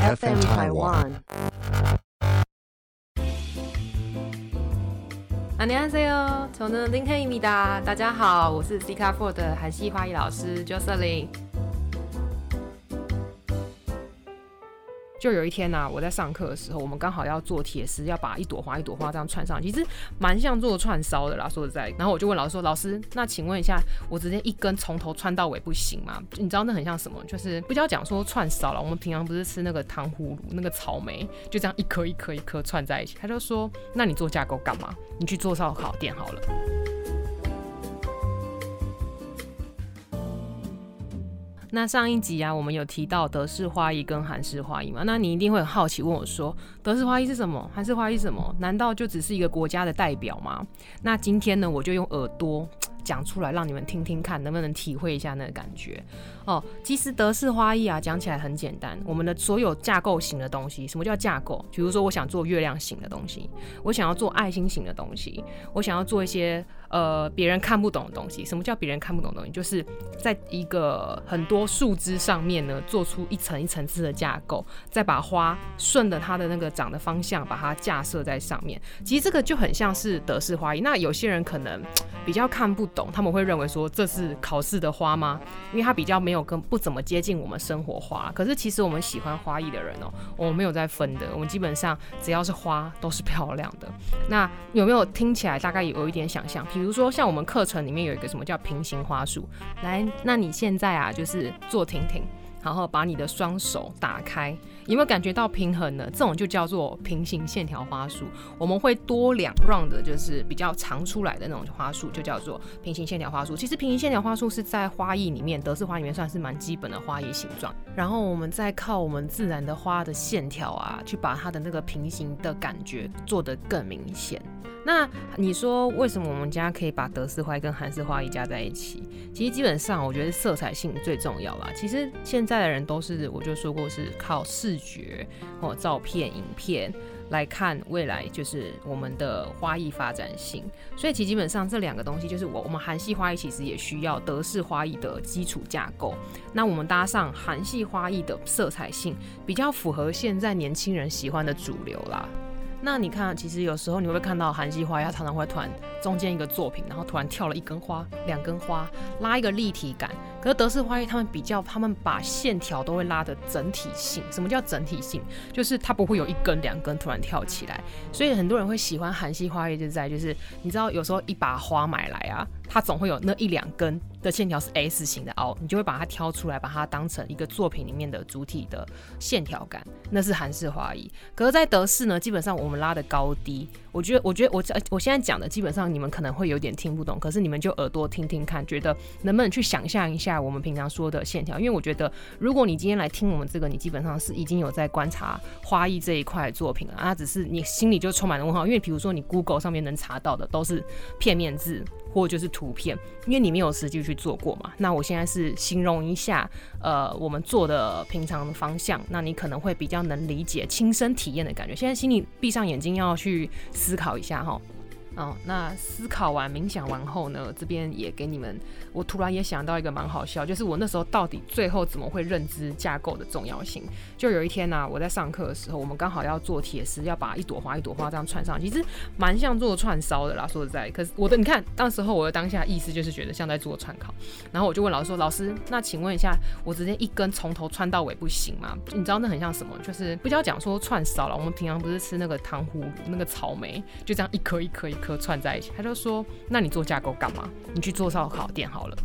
FM Taiwan。안녕하세요저는링헤입니다大家好，我是 C 卡 Four 的韩系花艺老师 Jocelyn。 就有一天呐，我在上课的时候，我们刚好要做铁丝，要把一朵花一朵花这样串上，其实蛮像做串烧的啦。说实在，然后我就问老师说：“老师，那请问一下，我直接一根从头串到尾不行吗？你知道那很像什么？就是不要讲说串烧了，我们平常不是吃那个糖葫芦，那个草莓，就这样一颗一颗一颗串在一起。”他就说：“那你做架构干嘛？你去做烧烤店好了。”那上一集啊，我们有提到德式花艺跟韩式花艺嘛？那你一定会很好奇问我说，德式花艺是什么？韩式花艺是什么？难道就只是一个国家的代表吗？那今天呢，我就用耳朵讲出来，让你们听听看，能不能体会一下那个感觉。哦，其实德式花艺啊，讲起来很简单。我们的所有架构型的东西，什么叫架构？比如说，我想做月亮型的东西，我想要做爱心型的东西，我想要做一些。呃，别人看不懂的东西，什么叫别人看不懂的东西？就是在一个很多树枝上面呢，做出一层一层次的架构，再把花顺着它的那个长的方向，把它架设在上面。其实这个就很像是德式花艺。那有些人可能比较看不懂，他们会认为说这是考试的花吗？因为它比较没有跟不怎么接近我们生活花。可是其实我们喜欢花艺的人哦，我们没有在分的，我们基本上只要是花都是漂亮的。那有没有听起来大概有一点想象？比如说，像我们课程里面有一个什么叫平行花束，来，那你现在啊，就是坐停停，然后把你的双手打开，有没有感觉到平衡呢？这种就叫做平行线条花束。我们会多两 round 的，就是比较长出来的那种花束，就叫做平行线条花束。其实平行线条花束是在花艺里面，德式花里面算是蛮基本的花艺形状。然后我们再靠我们自然的花的线条啊，去把它的那个平行的感觉做得更明显。那你说为什么我们家可以把德式花跟韩式花艺加在一起？其实基本上我觉得色彩性最重要啦。其实现在的人都是，我就说过是靠视视觉或照片、影片来看未来就是我们的花艺发展性。所以其基本上这两个东西就是我我们韩系花艺其实也需要德式花艺的基础架构。那我们搭上韩系花艺的色彩性，比较符合现在年轻人喜欢的主流啦。那你看，其实有时候你会看到韩系花它常常会突然中间一个作品，然后突然跳了一根花、两根花，拉一个立体感。可是德式花艺他们比较，他们把线条都会拉的整体性。什么叫整体性？就是它不会有一根、两根突然跳起来。所以很多人会喜欢韩系花艺，就在就是你知道，有时候一把花买来啊，它总会有那一两根。的线条是 S 型的凹，你就会把它挑出来，把它当成一个作品里面的主体的线条感，那是韩式花艺。可是，在德式呢，基本上我们拉的高低，我觉得，我觉得我我现在讲的，基本上你们可能会有点听不懂，可是你们就耳朵听听看，觉得能不能去想象一下我们平常说的线条？因为我觉得，如果你今天来听我们这个，你基本上是已经有在观察花艺这一块作品了，啊，只是你心里就充满了问号，因为比如说你 Google 上面能查到的都是片面字。或就是图片，因为你没有实际去做过嘛。那我现在是形容一下，呃，我们做的平常的方向，那你可能会比较能理解亲身体验的感觉。现在请你闭上眼睛，要去思考一下哈。哦，那思考完、冥想完后呢，这边也给你们。我突然也想到一个蛮好笑，就是我那时候到底最后怎么会认知架构的重要性？就有一天呢，我在上课的时候，我们刚好要做铁丝，要把一朵花一朵花这样串上，其实蛮像做串烧的啦。说实在，可是我的你看，当时候我的当下意思就是觉得像在做串烤。然后我就问老师说：“老师，那请问一下，我直接一根从头串到尾不行吗？你知道那很像什么？就是不要讲说串烧了，我们平常不是吃那个糖葫芦，那个草莓，就这样一颗一颗一颗。”颗串在一起，他就说：“那你做架构干嘛？你去做烧烤店好了。”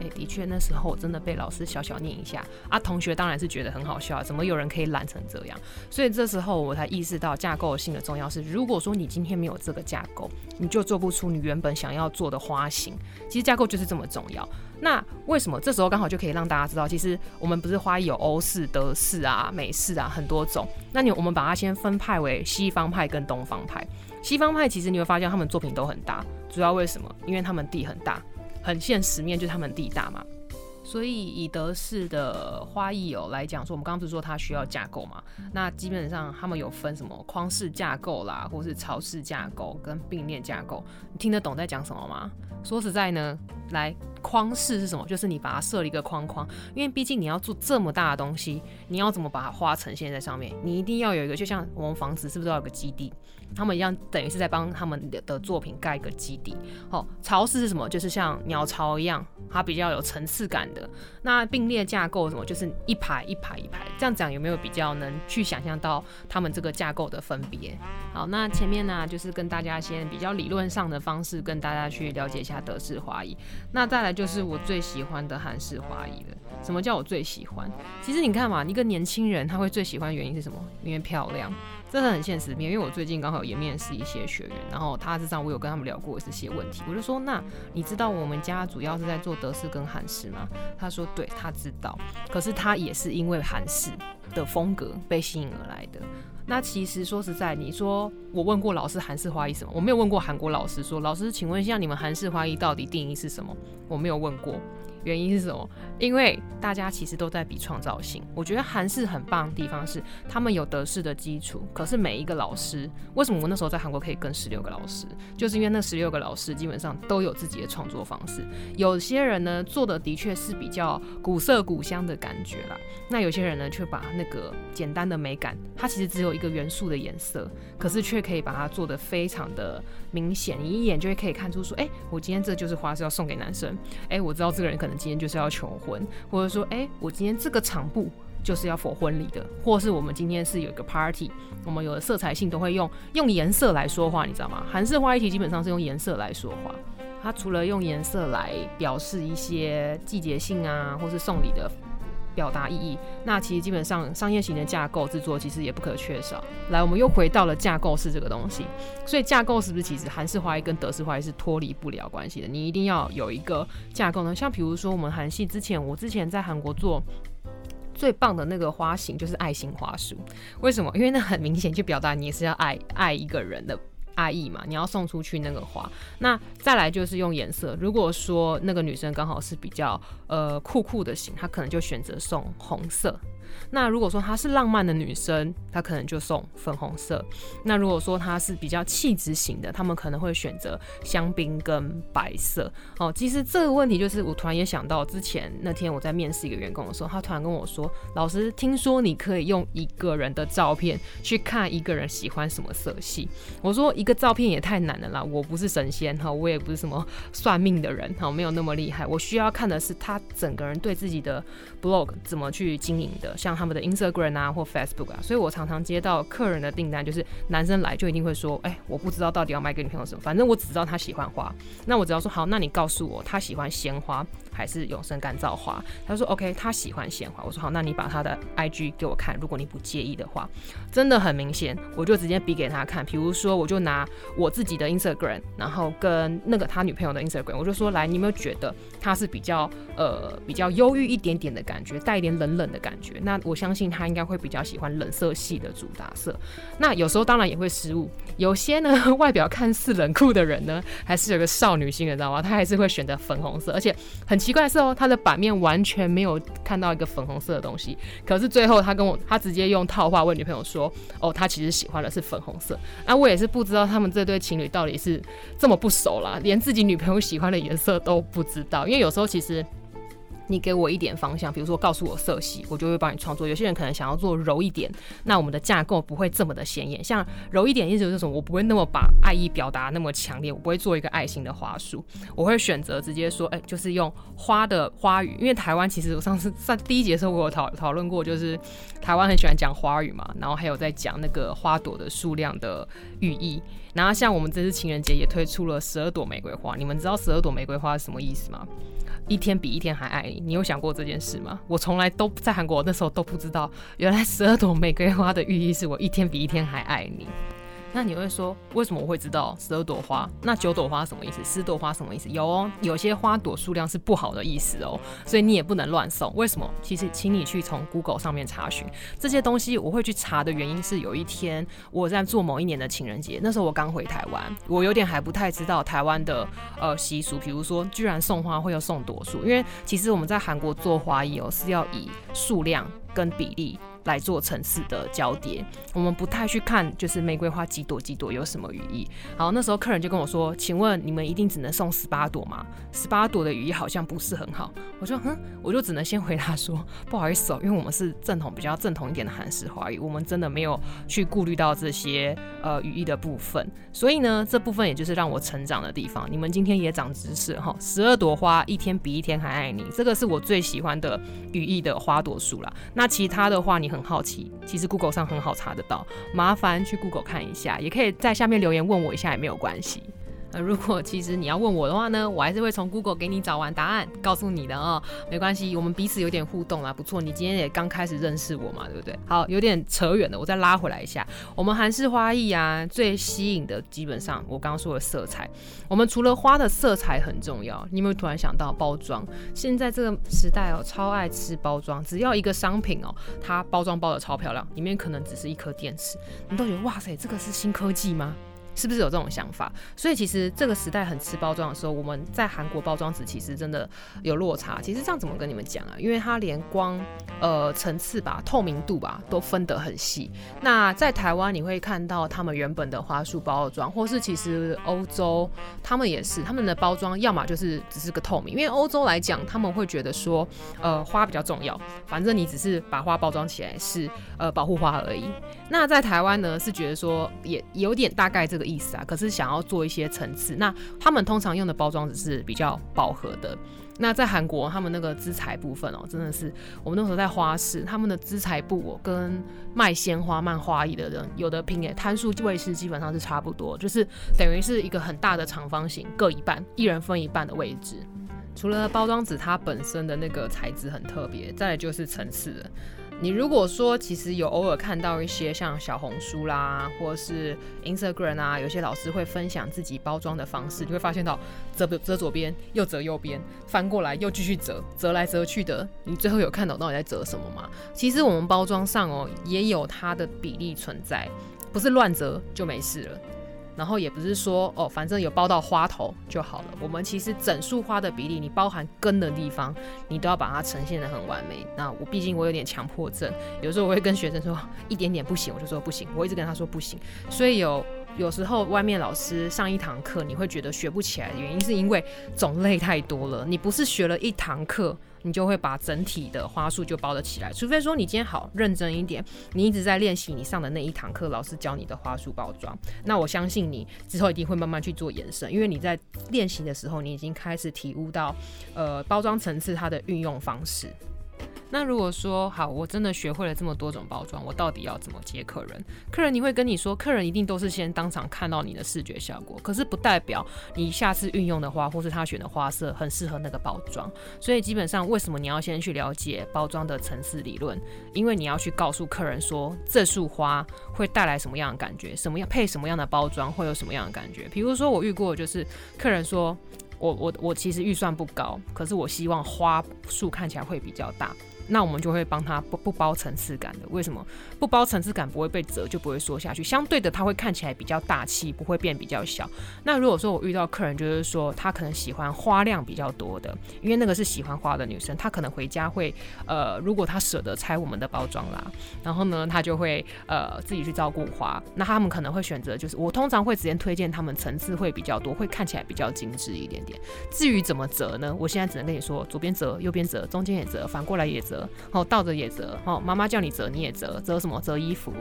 哎，的确，那时候我真的被老师小小念一下啊。同学当然是觉得很好笑，怎么有人可以懒成这样？所以这时候我才意识到架构性的重要。是如果说你今天没有这个架构，你就做不出你原本想要做的花型。其实架构就是这么重要。那为什么这时候刚好就可以让大家知道，其实我们不是花艺有欧式、德式啊、美式啊很多种。那你我们把它先分派为西方派跟东方派。西方派其实你会发现他们作品都很大，主要为什么？因为他们地很大，很现实面就是他们地大嘛。所以以德式的花艺友来讲，说我们刚刚不是说它需要架构嘛？那基本上他们有分什么框式架构啦，或是潮式架构跟并列架构，你听得懂在讲什么吗？说实在呢，来框式是什么？就是你把它设了一个框框，因为毕竟你要做这么大的东西，你要怎么把它花呈现在上面？你一定要有一个，就像我们房子是不是都要有个基地？他们一样，等于是在帮他们的作品盖一个基地。哦，巢式是什么？就是像鸟巢一样，它比较有层次感的。那并列架构什么？就是一排一排一排。这样讲有没有比较能去想象到他们这个架构的分别？好，那前面呢，就是跟大家先比较理论上的方式跟大家去了解一下德式花艺。那再来就是我最喜欢的韩式花艺了。什么叫我最喜欢？其实你看嘛，一个年轻人他会最喜欢的原因是什么？因为漂亮。这是很现实面，因为我最近刚好也面试一些学员，然后他之上我有跟他们聊过这些问题，我就说，那你知道我们家主要是在做德式跟韩式吗？他说，对，他知道，可是他也是因为韩式的风格被吸引而来的。那其实说实在，你说我问过老师韩式花艺什么？我没有问过韩国老师说，老师，请问一下你们韩式花艺到底定义是什么？我没有问过。原因是什么？因为大家其实都在比创造性。我觉得韩式很棒的地方是，他们有德式的基础。可是每一个老师，为什么我那时候在韩国可以跟十六个老师？就是因为那十六个老师基本上都有自己的创作方式。有些人呢做的的确是比较古色古香的感觉啦，那有些人呢却把那个简单的美感，它其实只有一个元素的颜色，可是却可以把它做得非常的明显，你一眼就会可以看出说，哎，我今天这就是花是要送给男生，哎，我知道这个人可能。今天就是要求婚，或者说，哎，我今天这个场布就是要 for 婚礼的，或是我们今天是有一个 party，我们有的色彩性都会用用颜色来说话，你知道吗？韩式花艺题基本上是用颜色来说话，它除了用颜色来表示一些季节性啊，或是送礼的。表达意义，那其实基本上商业型的架构制作其实也不可缺少。来，我们又回到了架构式这个东西，所以架构是不是其实韩式花艺跟德式花艺是脱离不了关系的？你一定要有一个架构呢。像比如说我们韩系之前，我之前在韩国做最棒的那个花型就是爱心花束，为什么？因为那很明显就表达你是要爱爱一个人的。阿姨嘛，你要送出去那个花，那再来就是用颜色。如果说那个女生刚好是比较呃酷酷的型，她可能就选择送红色。那如果说她是浪漫的女生，她可能就送粉红色。那如果说她是比较气质型的，他们可能会选择香槟跟白色。哦，其实这个问题就是我突然也想到，之前那天我在面试一个员工的时候，他突然跟我说：“老师，听说你可以用一个人的照片去看一个人喜欢什么色系。”我说：“一个照片也太难了啦，我不是神仙哈，我也不是什么算命的人哈，没有那么厉害。我需要看的是他整个人对自己的 blog 怎么去经营的。”像他们的 Instagram 啊或 Facebook 啊，所以我常常接到客人的订单，就是男生来就一定会说，哎，我不知道到底要卖给女朋友什么，反正我只知道他喜欢花，那我只要说好，那你告诉我他喜欢鲜花还是永生干燥花？他说 OK，他喜欢鲜花。我说好，那你把他的 IG 给我看，如果你不介意的话，真的很明显，我就直接比给他看。比如说，我就拿我自己的 Instagram，然后跟那个他女朋友的 Instagram，我就说来，你有没有觉得他是比较呃比较忧郁一点点的感觉，带一点冷冷的感觉？那我相信他应该会比较喜欢冷色系的主打色。那有时候当然也会失误，有些呢 外表看似冷酷的人呢，还是有个少女心的，知道吗？他还是会选择粉红色，而且很奇怪的是哦，他的版面完全没有看到一个粉红色的东西。可是最后他跟我，他直接用套话问女朋友说：“哦，他其实喜欢的是粉红色。”那我也是不知道他们这对情侣到底是这么不熟啦，连自己女朋友喜欢的颜色都不知道。因为有时候其实。你给我一点方向，比如说告诉我色系，我就会帮你创作。有些人可能想要做柔一点，那我们的架构不会这么的显眼。像柔一点意思就是什么？我不会那么把爱意表达那么强烈，我不会做一个爱心的花束，我会选择直接说，哎，就是用花的花语。因为台湾其实我上次在第一节的时候我有讨讨论过，就是台湾很喜欢讲花语嘛，然后还有在讲那个花朵的数量的寓意。然后像我们这次情人节也推出了十二朵玫瑰花，你们知道十二朵玫瑰花是什么意思吗？一天比一天还爱你，你有想过这件事吗？我从来都在韩国那时候都不知道，原来十二朵玫瑰花的寓意是我一天比一天还爱你。那你会说，为什么我会知道十二朵花？那九朵花什么意思？十朵花什么意思？有哦，有些花朵数量是不好的意思哦，所以你也不能乱送。为什么？其实，请你去从 Google 上面查询这些东西。我会去查的原因是，有一天我在做某一年的情人节，那时候我刚回台湾，我有点还不太知道台湾的呃习俗，比如说居然送花会要送朵数，因为其实我们在韩国做花艺哦是要以数量跟比例。来做层次的交叠，我们不太去看就是玫瑰花几朵几朵有什么语义。好，那时候客人就跟我说：“请问你们一定只能送十八朵吗？十八朵的语义好像不是很好。”我说：“哼，我就只能先回答说不好意思哦，因为我们是正统比较正统一点的韩式花语，我们真的没有去顾虑到这些呃语义的部分。所以呢，这部分也就是让我成长的地方。你们今天也长知识哈，十二朵花一天比一天还爱你，这个是我最喜欢的语义的花朵数啦。那其他的话，你很好奇，其实 Google 上很好查得到，麻烦去 Google 看一下，也可以在下面留言问我一下，也没有关系。那如果其实你要问我的话呢，我还是会从 Google 给你找完答案，告诉你的哦，没关系，我们彼此有点互动啊，不错，你今天也刚开始认识我嘛，对不对？好，有点扯远了，我再拉回来一下，我们韩式花艺啊，最吸引的基本上我刚刚说的色彩，我们除了花的色彩很重要，你有没有突然想到包装？现在这个时代哦，超爱吃包装，只要一个商品哦，它包装包的超漂亮，里面可能只是一颗电池，你都觉得哇塞，这个是新科技吗？是不是有这种想法？所以其实这个时代很吃包装的时候，我们在韩国包装纸其实真的有落差。其实这样怎么跟你们讲啊？因为它连光呃层次吧、透明度吧都分得很细。那在台湾你会看到他们原本的花束包装，或是其实欧洲他们也是他们的包装，要么就是只是个透明。因为欧洲来讲，他们会觉得说呃花比较重要，反正你只是把花包装起来是呃保护花而已。那在台湾呢，是觉得说也有点大概这个。意思啊，可是想要做一些层次，那他们通常用的包装纸是比较饱和的。那在韩国，他们那个资材部分哦，真的是我们那时候在花市，他们的资材部哦，跟卖鲜花、卖花艺的人有的拼诶，摊数位置基本上是差不多，就是等于是一个很大的长方形，各一半，一人分一半的位置。除了包装纸它本身的那个材质很特别，再来就是层次。你如果说其实有偶尔看到一些像小红书啦，或者是 Instagram 啊，有些老师会分享自己包装的方式，你会发现到折折左边，又折右边，翻过来又继续折，折来折去的，你最后有看懂到底在折什么吗？其实我们包装上哦也有它的比例存在，不是乱折就没事了。然后也不是说哦，反正有包到花头就好了。我们其实整束花的比例，你包含根的地方，你都要把它呈现的很完美。那我毕竟我有点强迫症，有时候我会跟学生说一点点不行，我就说不行，我一直跟他说不行。所以有有时候外面老师上一堂课，你会觉得学不起来的原因，是因为种类太多了。你不是学了一堂课。你就会把整体的花束就包得起来，除非说你今天好认真一点，你一直在练习你上的那一堂课，老师教你的花束包装，那我相信你之后一定会慢慢去做延伸，因为你在练习的时候，你已经开始体悟到，呃，包装层次它的运用方式。那如果说好，我真的学会了这么多种包装，我到底要怎么接客人？客人你会跟你说，客人一定都是先当场看到你的视觉效果，可是不代表你下次运用的花或是他选的花色很适合那个包装。所以基本上，为什么你要先去了解包装的层次理论？因为你要去告诉客人说，这束花会带来什么样的感觉，什么样配什么样的包装会有什么样的感觉。比如说我遇过就是客人说，我我我其实预算不高，可是我希望花束看起来会比较大。那我们就会帮他不不包层次感的，为什么不包层次感不会被折就不会缩下去？相对的，它会看起来比较大气，不会变比较小。那如果说我遇到客人，就是说他可能喜欢花量比较多的，因为那个是喜欢花的女生，她可能回家会呃，如果她舍得拆我们的包装啦，然后呢，她就会呃自己去照顾花。那他们可能会选择，就是我通常会直接推荐他们层次会比较多，会看起来比较精致一点点。至于怎么折呢？我现在只能跟你说，左边折，右边折，中间也折，反过来也折。哦，倒着也折，哦，妈妈叫你折你也折，折什么？折衣服，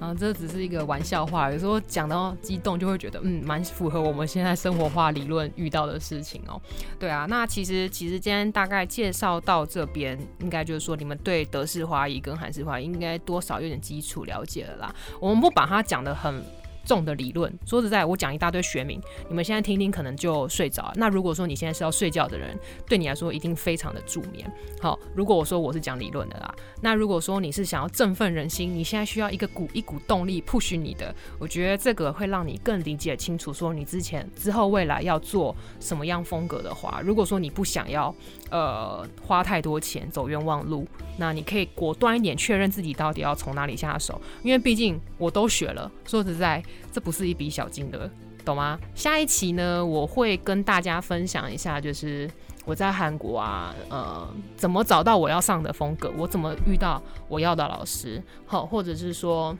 啊，这只是一个玩笑话。有时候讲到激动，就会觉得，嗯，蛮符合我们现在生活化理论遇到的事情哦。对啊，那其实其实今天大概介绍到这边，应该就是说你们对德式花艺跟韩式花艺应该多少有点基础了解了啦。我们不把它讲的很。重的理论，说实在，我讲一大堆学名，你们现在听听，可能就睡着。那如果说你现在是要睡觉的人，对你来说一定非常的助眠。好，如果我说我是讲理论的啦，那如果说你是想要振奋人心，你现在需要一个股一股动力 push 你的，我觉得这个会让你更理解清楚，说你之前之后未来要做什么样风格的话，如果说你不想要呃花太多钱走冤枉路，那你可以果断一点确认自己到底要从哪里下手，因为毕竟我都学了，说实在。这不是一笔小金额，懂吗？下一期呢，我会跟大家分享一下，就是我在韩国啊，呃，怎么找到我要上的风格，我怎么遇到我要的老师，好，或者是说。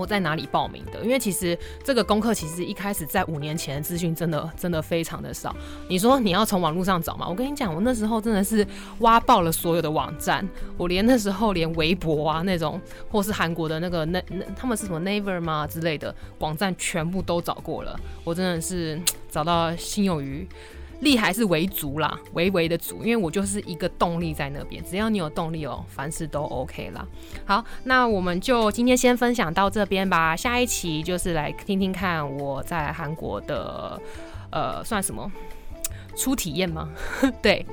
我在哪里报名的？因为其实这个功课其实一开始在五年前的资讯真的真的非常的少。你说你要从网络上找吗？我跟你讲，我那时候真的是挖爆了所有的网站，我连那时候连微博啊那种，或是韩国的那个那那他们是什么 Naver 吗之类的网站全部都找过了。我真的是 找到心有余。力还是为足啦，微微的足，因为我就是一个动力在那边，只要你有动力哦，凡事都 OK 啦。好，那我们就今天先分享到这边吧，下一期就是来听听看我在韩国的，呃，算什么初体验吗？对，